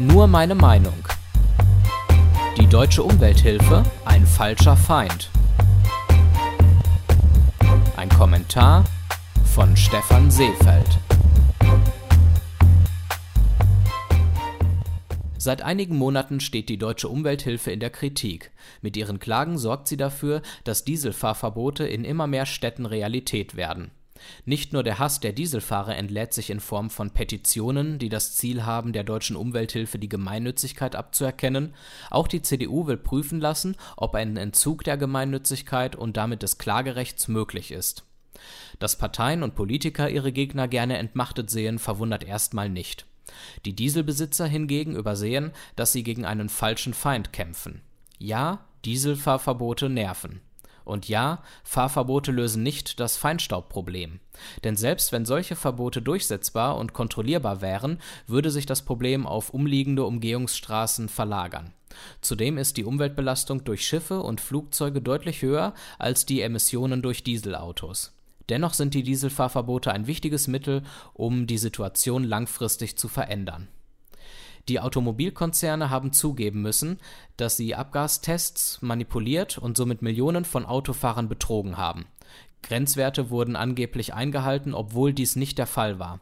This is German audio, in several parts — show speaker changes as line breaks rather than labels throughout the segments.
Nur meine Meinung. Die deutsche Umwelthilfe ein falscher Feind. Ein Kommentar von Stefan Seefeld. Seit einigen Monaten steht die deutsche Umwelthilfe in der Kritik. Mit ihren Klagen sorgt sie dafür, dass Dieselfahrverbote in immer mehr Städten Realität werden. Nicht nur der Hass der Dieselfahrer entlädt sich in Form von Petitionen, die das Ziel haben, der deutschen Umwelthilfe die Gemeinnützigkeit abzuerkennen, auch die CDU will prüfen lassen, ob ein Entzug der Gemeinnützigkeit und damit des Klagerechts möglich ist. Dass Parteien und Politiker ihre Gegner gerne entmachtet sehen, verwundert erstmal nicht. Die Dieselbesitzer hingegen übersehen, dass sie gegen einen falschen Feind kämpfen. Ja, Dieselfahrverbote nerven. Und ja, Fahrverbote lösen nicht das Feinstaubproblem. Denn selbst wenn solche Verbote durchsetzbar und kontrollierbar wären, würde sich das Problem auf umliegende Umgehungsstraßen verlagern. Zudem ist die Umweltbelastung durch Schiffe und Flugzeuge deutlich höher als die Emissionen durch Dieselautos. Dennoch sind die Dieselfahrverbote ein wichtiges Mittel, um die Situation langfristig zu verändern. Die Automobilkonzerne haben zugeben müssen, dass sie Abgastests manipuliert und somit Millionen von Autofahrern betrogen haben Grenzwerte wurden angeblich eingehalten, obwohl dies nicht der Fall war.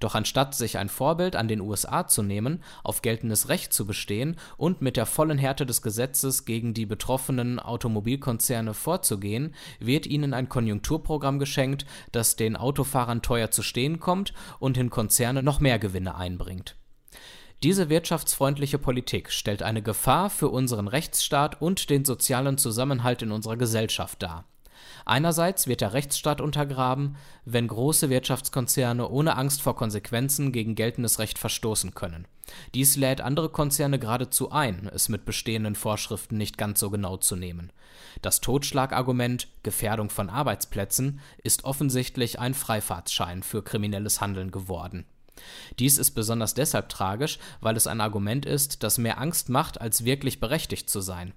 Doch anstatt sich ein Vorbild an den USA zu nehmen, auf geltendes Recht zu bestehen und mit der vollen Härte des Gesetzes gegen die betroffenen Automobilkonzerne vorzugehen, wird ihnen ein Konjunkturprogramm geschenkt, das den Autofahrern teuer zu stehen kommt und in Konzerne noch mehr Gewinne einbringt. Diese wirtschaftsfreundliche Politik stellt eine Gefahr für unseren Rechtsstaat und den sozialen Zusammenhalt in unserer Gesellschaft dar Einerseits wird der Rechtsstaat untergraben, wenn große Wirtschaftskonzerne ohne Angst vor Konsequenzen gegen geltendes Recht verstoßen können. Dies lädt andere Konzerne geradezu ein, es mit bestehenden Vorschriften nicht ganz so genau zu nehmen. Das Totschlagargument Gefährdung von Arbeitsplätzen ist offensichtlich ein Freifahrtschein für kriminelles Handeln geworden. Dies ist besonders deshalb tragisch, weil es ein Argument ist, das mehr Angst macht, als wirklich berechtigt zu sein.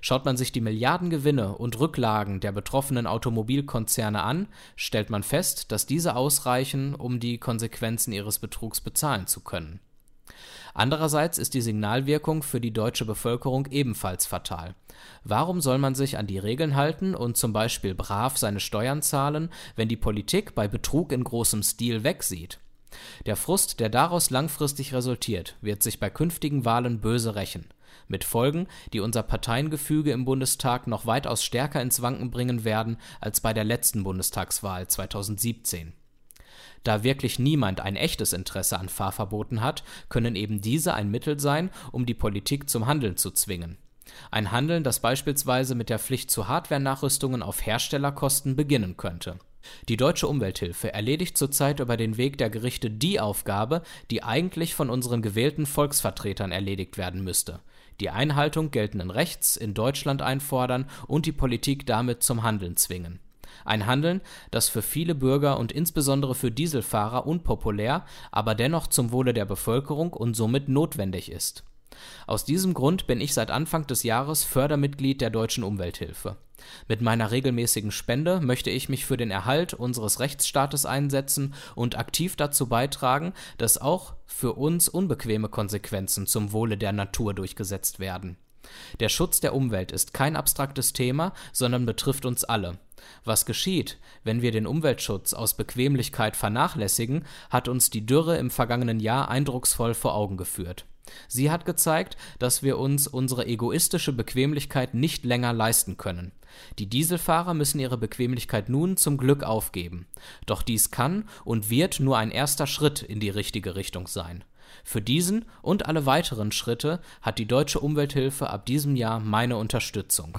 Schaut man sich die Milliardengewinne und Rücklagen der betroffenen Automobilkonzerne an, stellt man fest, dass diese ausreichen, um die Konsequenzen ihres Betrugs bezahlen zu können. Andererseits ist die Signalwirkung für die deutsche Bevölkerung ebenfalls fatal. Warum soll man sich an die Regeln halten und zum Beispiel brav seine Steuern zahlen, wenn die Politik bei Betrug in großem Stil wegsieht? Der Frust, der daraus langfristig resultiert, wird sich bei künftigen Wahlen böse rächen mit Folgen, die unser Parteiengefüge im Bundestag noch weitaus stärker ins Wanken bringen werden als bei der letzten Bundestagswahl 2017. Da wirklich niemand ein echtes Interesse an Fahrverboten hat, können eben diese ein Mittel sein, um die Politik zum Handeln zu zwingen. Ein Handeln, das beispielsweise mit der Pflicht zu Hardware-Nachrüstungen auf Herstellerkosten beginnen könnte. Die Deutsche Umwelthilfe erledigt zurzeit über den Weg der Gerichte die Aufgabe, die eigentlich von unseren gewählten Volksvertretern erledigt werden müsste die Einhaltung geltenden Rechts in Deutschland einfordern und die Politik damit zum Handeln zwingen. Ein Handeln, das für viele Bürger und insbesondere für Dieselfahrer unpopulär, aber dennoch zum Wohle der Bevölkerung und somit notwendig ist aus diesem Grund bin ich seit Anfang des Jahres Fördermitglied der Deutschen Umwelthilfe. Mit meiner regelmäßigen Spende möchte ich mich für den Erhalt unseres Rechtsstaates einsetzen und aktiv dazu beitragen, dass auch für uns unbequeme Konsequenzen zum Wohle der Natur durchgesetzt werden. Der Schutz der Umwelt ist kein abstraktes Thema, sondern betrifft uns alle. Was geschieht, wenn wir den Umweltschutz aus Bequemlichkeit vernachlässigen, hat uns die Dürre im vergangenen Jahr eindrucksvoll vor Augen geführt. Sie hat gezeigt, dass wir uns unsere egoistische Bequemlichkeit nicht länger leisten können. Die Dieselfahrer müssen ihre Bequemlichkeit nun zum Glück aufgeben. Doch dies kann und wird nur ein erster Schritt in die richtige Richtung sein. Für diesen und alle weiteren Schritte hat die Deutsche Umwelthilfe ab diesem Jahr meine Unterstützung.